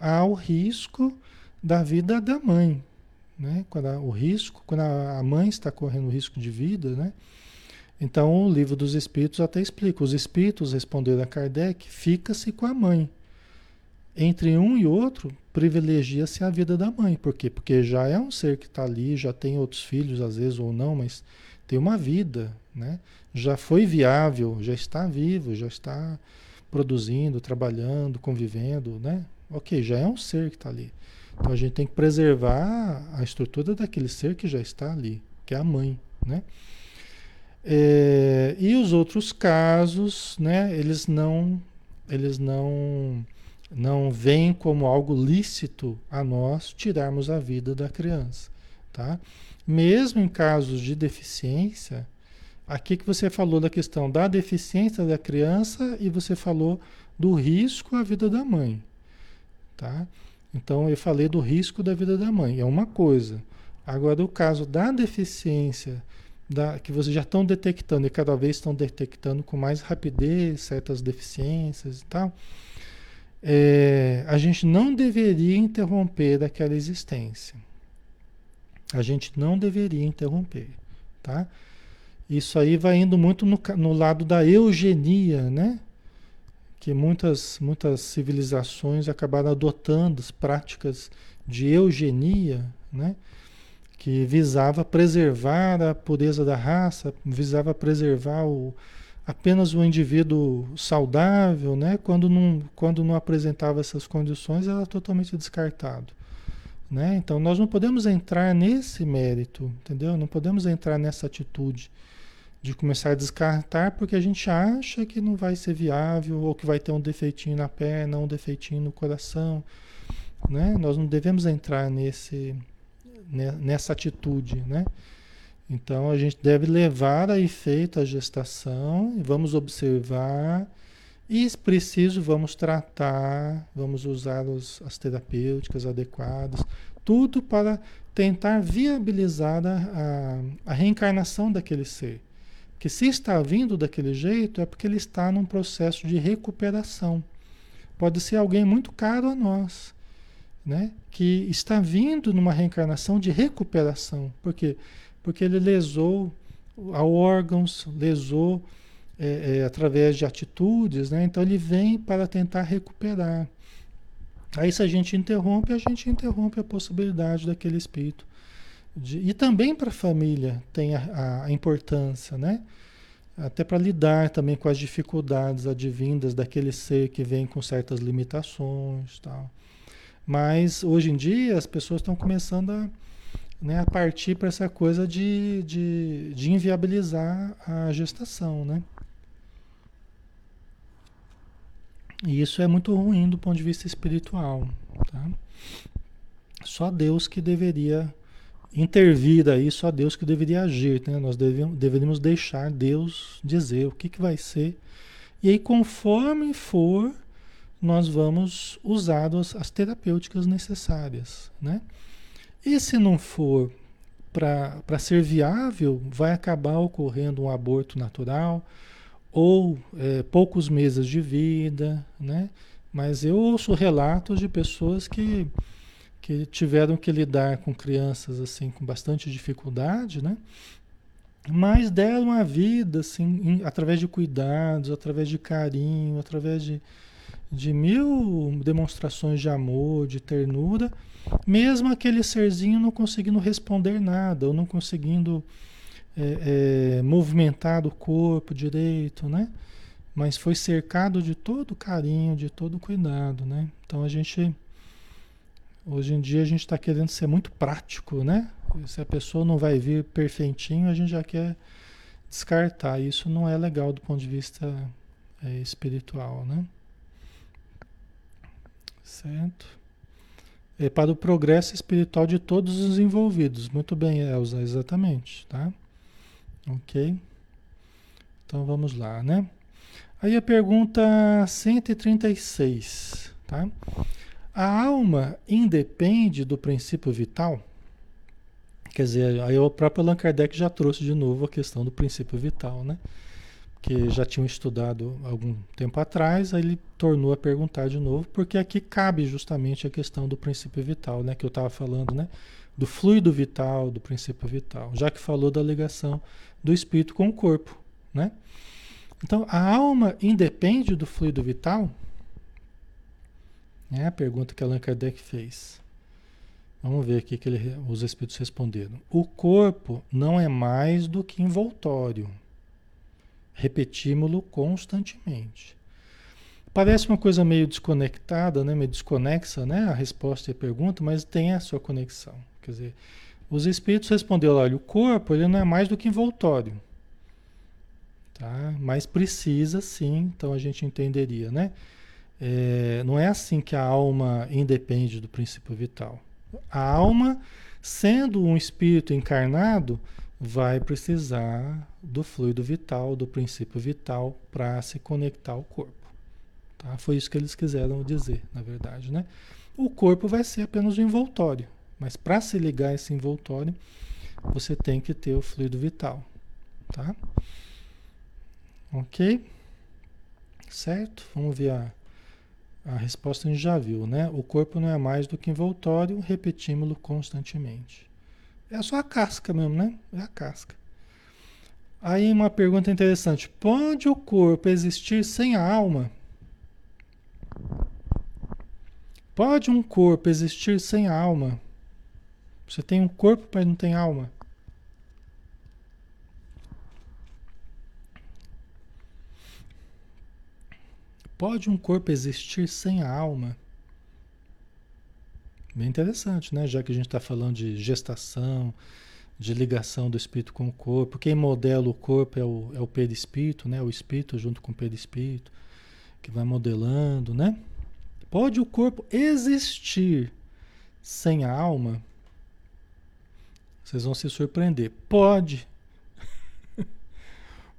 há o risco da vida da mãe. Né? Quando o risco, quando a mãe está correndo risco de vida, né? Então, o livro dos espíritos até explica: os espíritos, responderam a Kardec, fica-se com a mãe. Entre um e outro, privilegia-se a vida da mãe. Por quê? Porque já é um ser que está ali, já tem outros filhos, às vezes ou não, mas tem uma vida, né? Já foi viável, já está vivo, já está produzindo, trabalhando, convivendo, né? Ok, já é um ser que está ali. Então a gente tem que preservar a estrutura daquele ser que já está ali, que é a mãe, né? É, e os outros casos, né, eles não, eles não, não veem como algo lícito a nós tirarmos a vida da criança, tá? Mesmo em casos de deficiência, aqui que você falou da questão da deficiência da criança e você falou do risco à vida da mãe, tá? Então eu falei do risco da vida da mãe, é uma coisa. Agora o caso da deficiência da, que vocês já estão detectando e cada vez estão detectando com mais rapidez certas deficiências e tal, é, a gente não deveria interromper aquela existência. A gente não deveria interromper, tá? Isso aí vai indo muito no, no lado da eugenia, né? Que muitas, muitas civilizações acabaram adotando as práticas de eugenia, né? Que visava preservar a pureza da raça, visava preservar o, apenas o indivíduo saudável, né? quando, não, quando não apresentava essas condições, era totalmente descartado. Né? Então nós não podemos entrar nesse mérito, entendeu? Não podemos entrar nessa atitude de começar a descartar porque a gente acha que não vai ser viável ou que vai ter um defeitinho na perna, um defeitinho no coração, né? Nós não devemos entrar nesse né, nessa atitude, né? Então a gente deve levar a efeito a gestação vamos observar e se preciso vamos tratar, vamos usar os, as terapêuticas adequadas, tudo para tentar viabilizar a, a reencarnação daquele ser. Que se está vindo daquele jeito é porque ele está num processo de recuperação. Pode ser alguém muito caro a nós, né? que está vindo numa reencarnação de recuperação. Por quê? Porque ele lesou a órgãos, lesou é, é, através de atitudes, né? então ele vem para tentar recuperar. Aí se a gente interrompe, a gente interrompe a possibilidade daquele espírito de, e também para a família tem a, a importância, né? Até para lidar também com as dificuldades advindas daquele ser que vem com certas limitações tal. Mas hoje em dia as pessoas estão começando a, né, a partir para essa coisa de, de, de inviabilizar a gestação, né? E isso é muito ruim do ponto de vista espiritual, tá? Só Deus que deveria intervir aí, só Deus que deveria agir, né? Nós deveríamos, deveríamos deixar Deus dizer o que, que vai ser. E aí, conforme for, nós vamos usar as, as terapêuticas necessárias, né? E se não for para ser viável, vai acabar ocorrendo um aborto natural ou é, poucos meses de vida, né? Mas eu ouço relatos de pessoas que que tiveram que lidar com crianças assim com bastante dificuldade, né? Mas deram a vida assim, em, através de cuidados, através de carinho, através de, de mil demonstrações de amor, de ternura, mesmo aquele serzinho não conseguindo responder nada, ou não conseguindo é, é, movimentar o corpo direito, né? Mas foi cercado de todo carinho, de todo cuidado, né? Então a gente Hoje em dia a gente está querendo ser muito prático, né? Se a pessoa não vai vir perfeitinho, a gente já quer descartar. Isso não é legal do ponto de vista é, espiritual, né? Certo? É para o progresso espiritual de todos os envolvidos. Muito bem, Elza, exatamente, tá? Ok? Então vamos lá, né? Aí a pergunta 136, tá? A alma independe do princípio vital? Quer dizer, aí o próprio Allan Kardec já trouxe de novo a questão do princípio vital, né? Que já tinham estudado algum tempo atrás, aí ele tornou a perguntar de novo, porque aqui cabe justamente a questão do princípio vital, né? Que eu estava falando, né? Do fluido vital, do princípio vital, já que falou da ligação do espírito com o corpo, né? Então, a alma independe do fluido vital? É a pergunta que Allan Kardec fez. Vamos ver aqui que ele, os espíritos responderam. O corpo não é mais do que envoltório. Repetimos-lo constantemente. Parece uma coisa meio desconectada, né? meio desconexa, né? A resposta e a pergunta, mas tem a sua conexão. Quer dizer, os espíritos responderam: olha, o corpo ele não é mais do que envoltório. Tá? Mas precisa sim, então a gente entenderia, né? É, não é assim que a alma independe do princípio vital. A alma, sendo um espírito encarnado, vai precisar do fluido vital, do princípio vital, para se conectar ao corpo. Tá? Foi isso que eles quiseram dizer, na verdade. Né? O corpo vai ser apenas um envoltório, mas para se ligar a esse envoltório, você tem que ter o fluido vital. Tá? Ok? Certo? Vamos ver a a resposta a gente já viu, né? O corpo não é mais do que envoltório, repetimos-lo constantemente. É só a casca mesmo, né? É a casca. Aí uma pergunta interessante: pode o corpo existir sem a alma? Pode um corpo existir sem a alma? Você tem um corpo, mas não tem alma? Pode um corpo existir sem a alma? Bem interessante, né? Já que a gente está falando de gestação, de ligação do espírito com o corpo. Quem modela o corpo é o, é o perispírito, né? O espírito junto com o perispírito, que vai modelando, né? Pode o corpo existir sem a alma? Vocês vão se surpreender. Pode.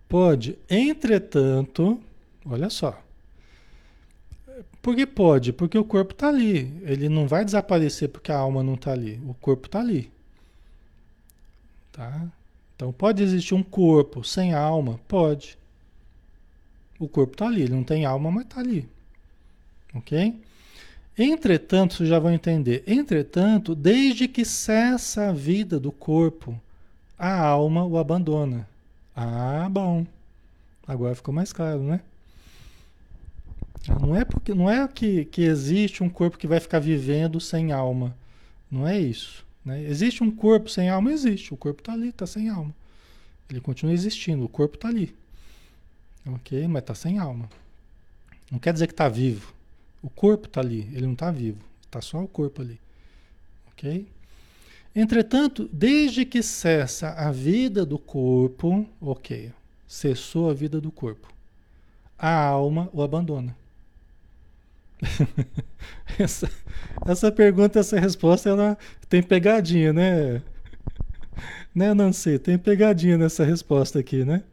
Pode. Entretanto, olha só. Por que pode? Porque o corpo está ali. Ele não vai desaparecer porque a alma não está ali. O corpo está ali. Tá? Então pode existir um corpo sem alma? Pode. O corpo está ali. Ele não tem alma, mas está ali. Ok? Entretanto, vocês já vão entender. Entretanto, desde que cessa a vida do corpo, a alma o abandona. Ah, bom. Agora ficou mais claro, né? Não é porque não é que, que existe um corpo que vai ficar vivendo sem alma. Não é isso. Né? Existe um corpo sem alma? Existe. O corpo está ali, está sem alma. Ele continua existindo. O corpo está ali. Ok? Mas está sem alma. Não quer dizer que está vivo. O corpo está ali. Ele não está vivo. Está só o corpo ali. Ok? Entretanto, desde que cessa a vida do corpo, ok, cessou a vida do corpo, a alma o abandona. essa, essa pergunta, essa resposta, ela tem pegadinha, né? Né, Nancy? Tem pegadinha nessa resposta aqui, né?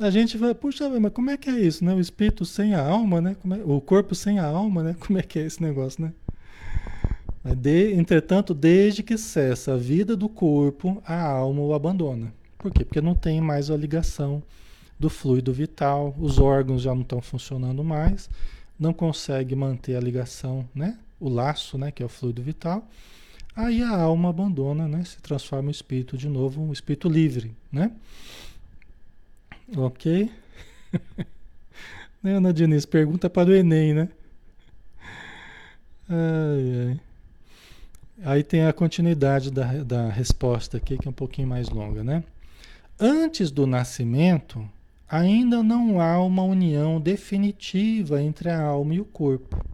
A gente vai, puxa, mas como é que é isso, né? O espírito sem a alma, né? É, o corpo sem a alma, né? Como é que é esse negócio, né? De, entretanto, desde que cessa a vida do corpo, a alma o abandona. Por quê? Porque não tem mais a ligação do fluido vital, os órgãos já não estão funcionando mais, não consegue manter a ligação, né? O laço, né? Que é o fluido vital. Aí a alma abandona, né? Se transforma em espírito de novo, um espírito livre, né? Ok? né, Ana Diniz? Pergunta para o Enem, né? Ai, ai. Aí tem a continuidade da, da resposta aqui, que é um pouquinho mais longa, né? Antes do nascimento, ainda não há uma união definitiva entre a alma e o corpo.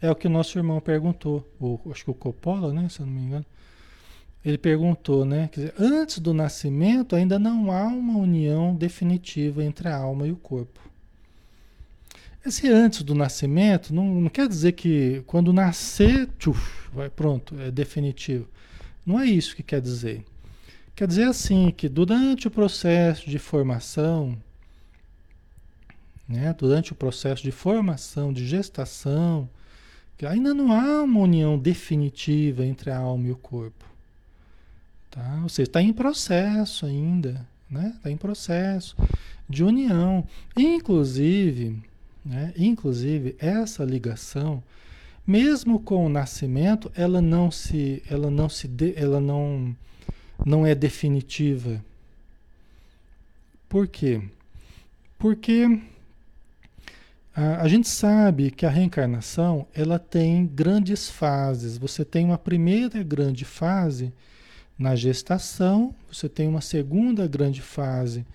É o que o nosso irmão perguntou, acho que o Coppola, né, se eu não me engano. Ele perguntou, né? Dizer, antes do nascimento ainda não há uma união definitiva entre a alma e o corpo. Esse antes do nascimento não, não quer dizer que quando nascer, tchuf, vai pronto, é definitivo. Não é isso que quer dizer. Quer dizer assim que durante o processo de formação, né, durante o processo de formação, de gestação, que ainda não há uma união definitiva entre a alma e o corpo. Tá? Ou seja, está em processo ainda, né? Está em processo de união. Inclusive, né? inclusive essa ligação, mesmo com o nascimento, ela não se, ela não se, de, ela não, não é definitiva. Por quê? Porque a, a, gente sabe que a reencarnação ela tem grandes fases. Você tem uma primeira grande fase na gestação, você tem uma segunda grande fase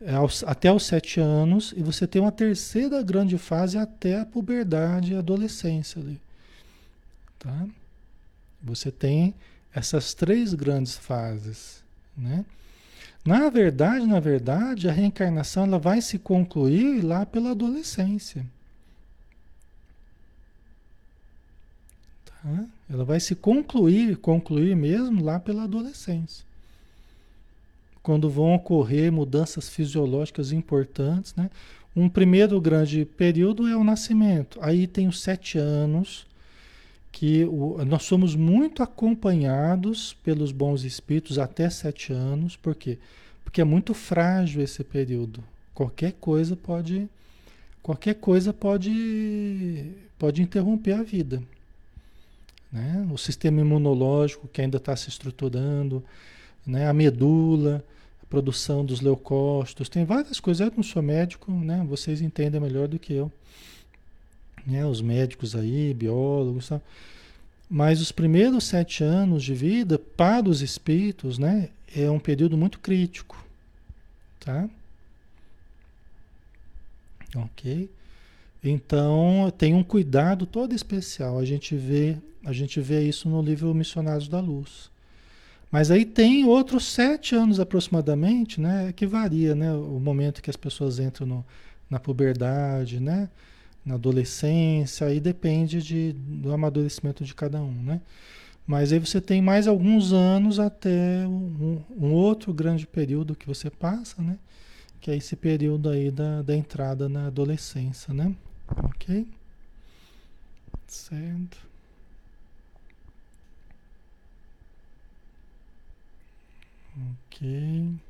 é, até os sete anos e você tem uma terceira grande fase até a puberdade e adolescência ali. Tá? Você tem essas três grandes fases, né? Na verdade, na verdade, a reencarnação ela vai se concluir lá pela adolescência. Tá? Ela vai se concluir, concluir mesmo lá pela adolescência. Quando vão ocorrer mudanças fisiológicas importantes, né? Um primeiro grande período é o nascimento. Aí tem os sete anos, que o, nós somos muito acompanhados pelos bons espíritos até sete anos, por quê? Porque é muito frágil esse período. Qualquer coisa pode, qualquer coisa pode, pode interromper a vida. Né? O sistema imunológico que ainda está se estruturando, né? a medula, a produção dos leucócitos, tem várias coisas. Eu não sou médico, né? vocês entendem melhor do que eu né, os médicos aí, biólogos, tá? mas os primeiros sete anos de vida para os espíritos, né, é um período muito crítico, tá? Ok? Então tem um cuidado todo especial. A gente vê, a gente vê isso no livro Missionários da Luz. Mas aí tem outros sete anos aproximadamente, né? Que varia, né? O momento que as pessoas entram no, na puberdade, né? Na adolescência, aí depende de, do amadurecimento de cada um, né? Mas aí você tem mais alguns anos até um, um outro grande período que você passa, né? Que é esse período aí da, da entrada na adolescência, né? Ok? Certo. Ok.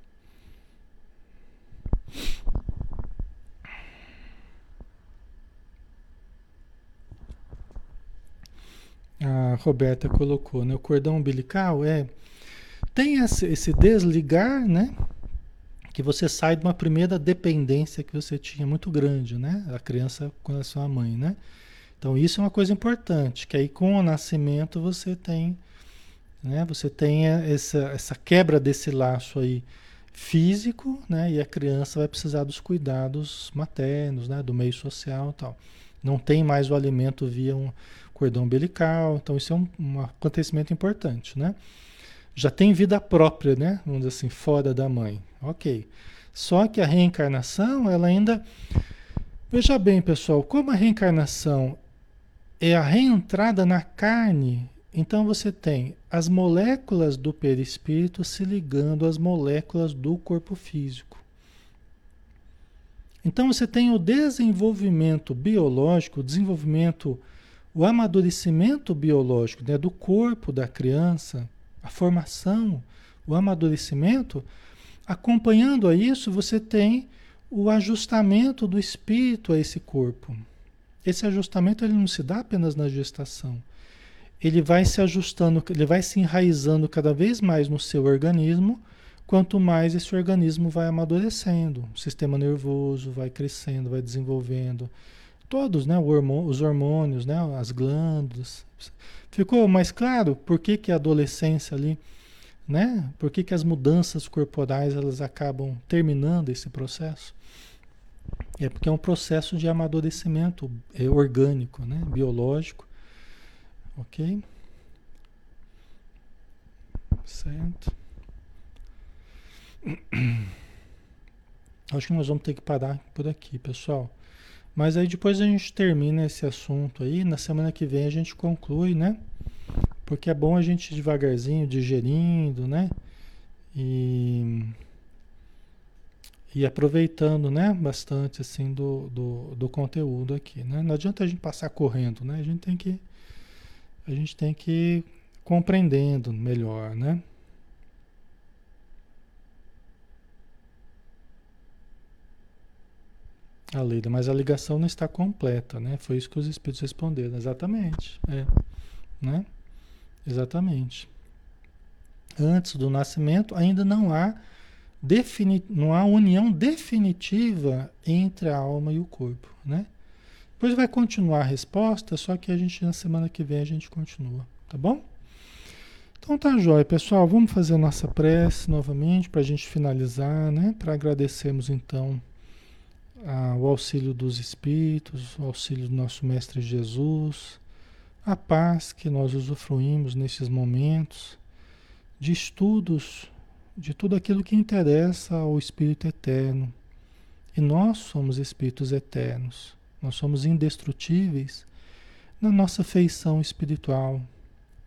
A Roberta colocou, né? O cordão umbilical é tem esse, desligar, né? Que você sai de uma primeira dependência que você tinha muito grande, né? A criança com a sua mãe, né? Então isso é uma coisa importante, que aí com o nascimento você tem né? Você tem essa, essa quebra desse laço aí físico, né? E a criança vai precisar dos cuidados maternos, né? Do meio social, tal. Não tem mais o alimento via um cordão umbilical, então isso é um, um acontecimento importante, né? Já tem vida própria, né? Vamos dizer assim, fora da mãe, ok? Só que a reencarnação, ela ainda Veja bem, pessoal, como a reencarnação é a reentrada na carne então você tem as moléculas do perispírito se ligando às moléculas do corpo físico. Então você tem o desenvolvimento biológico, o desenvolvimento, o amadurecimento biológico né, do corpo da criança, a formação, o amadurecimento. Acompanhando a isso, você tem o ajustamento do espírito a esse corpo. Esse ajustamento ele não se dá apenas na gestação ele vai se ajustando, ele vai se enraizando cada vez mais no seu organismo, quanto mais esse organismo vai amadurecendo, o sistema nervoso vai crescendo, vai desenvolvendo, todos, né, os hormônios, né, as glândulas. Ficou mais claro por que, que a adolescência ali, né, por que, que as mudanças corporais elas acabam terminando esse processo? É porque é um processo de amadurecimento é orgânico, né, biológico, Ok? Certo. Acho que nós vamos ter que parar por aqui, pessoal. Mas aí depois a gente termina esse assunto aí. Na semana que vem a gente conclui, né? Porque é bom a gente devagarzinho digerindo, né? E, e aproveitando, né? Bastante assim do, do, do conteúdo aqui, né? Não adianta a gente passar correndo, né? A gente tem que a gente tem que ir compreendendo melhor, né? A Leila, mas a ligação não está completa, né? Foi isso que os espíritos responderam. Exatamente. É. Né? Exatamente. Antes do nascimento, ainda não há, defini não há união definitiva entre a alma e o corpo, né? Depois vai continuar a resposta, só que a gente na semana que vem a gente continua, tá bom? Então tá jóia, pessoal. Vamos fazer a nossa prece novamente para a gente finalizar, né? Para agradecermos então o auxílio dos Espíritos, o auxílio do nosso Mestre Jesus, a paz que nós usufruímos nesses momentos de estudos de tudo aquilo que interessa ao Espírito Eterno. E nós somos Espíritos Eternos. Nós somos indestrutíveis na nossa feição espiritual.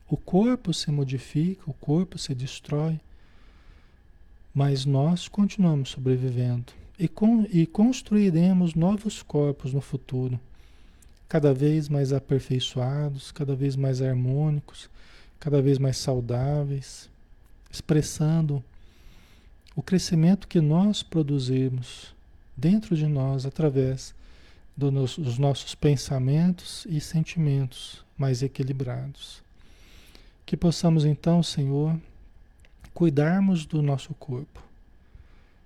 O corpo se modifica, o corpo se destrói, mas nós continuamos sobrevivendo e, com, e construiremos novos corpos no futuro, cada vez mais aperfeiçoados, cada vez mais harmônicos, cada vez mais saudáveis, expressando o crescimento que nós produzimos dentro de nós através do dos nossos pensamentos e sentimentos mais equilibrados. Que possamos então, Senhor, cuidarmos do nosso corpo,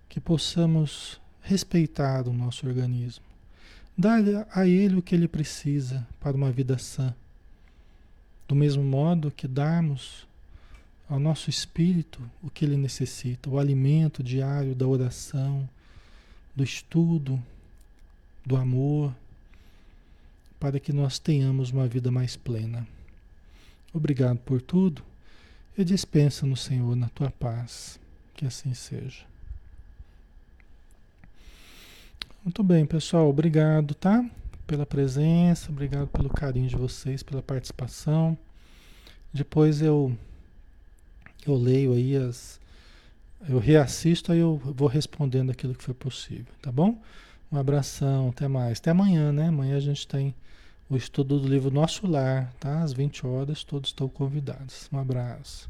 que possamos respeitar o nosso organismo, dar a ele o que ele precisa para uma vida sã. Do mesmo modo que darmos ao nosso espírito o que ele necessita, o alimento diário da oração, do estudo, do amor, para que nós tenhamos uma vida mais plena. Obrigado por tudo e dispensa no Senhor na tua paz. Que assim seja. Muito bem, pessoal. Obrigado, tá? Pela presença, obrigado pelo carinho de vocês, pela participação. Depois eu eu leio aí as eu reassisto aí eu vou respondendo aquilo que foi possível, tá bom? Um abração, até mais. Até amanhã, né? Amanhã a gente tem o estudo do livro Nosso Lar, tá? Às 20 horas, todos estão convidados. Um abraço.